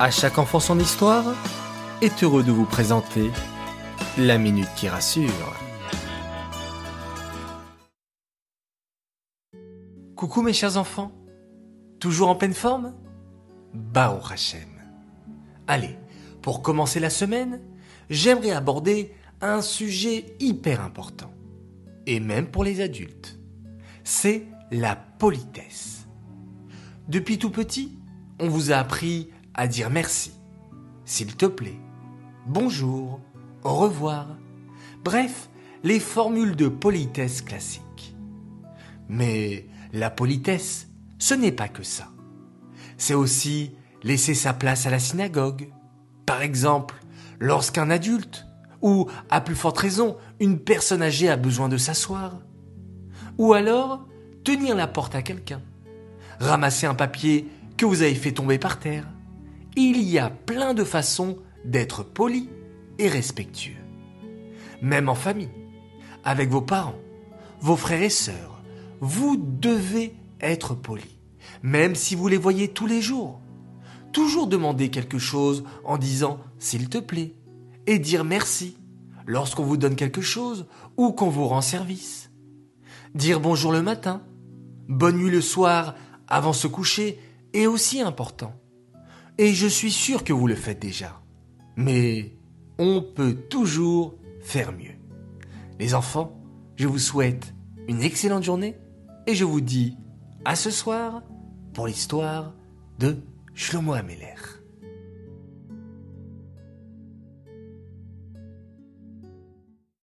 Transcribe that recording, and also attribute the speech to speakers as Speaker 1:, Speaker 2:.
Speaker 1: À chaque enfant son histoire est heureux de vous présenter la minute qui rassure. Coucou mes chers enfants, toujours en pleine forme? Baruch Hashem. Allez, pour commencer la semaine, j'aimerais aborder un sujet hyper important, et même pour les adultes. C'est la politesse. Depuis tout petit, on vous a appris à dire merci, s'il te plaît, bonjour, au revoir, bref, les formules de politesse classiques. Mais la politesse, ce n'est pas que ça. C'est aussi laisser sa place à la synagogue. Par exemple, lorsqu'un adulte, ou à plus forte raison, une personne âgée a besoin de s'asseoir. Ou alors, tenir la porte à quelqu'un. Ramasser un papier que vous avez fait tomber par terre il y a plein de façons d'être poli et respectueux. Même en famille, avec vos parents, vos frères et sœurs, vous devez être poli, même si vous les voyez tous les jours. Toujours demander quelque chose en disant s'il te plaît et dire merci lorsqu'on vous donne quelque chose ou qu'on vous rend service. Dire bonjour le matin, bonne nuit le soir avant se coucher est aussi important. Et je suis sûr que vous le faites déjà. Mais on peut toujours faire mieux. Les enfants, je vous souhaite une excellente journée et je vous dis à ce soir pour l'histoire de Shlomo Ameler.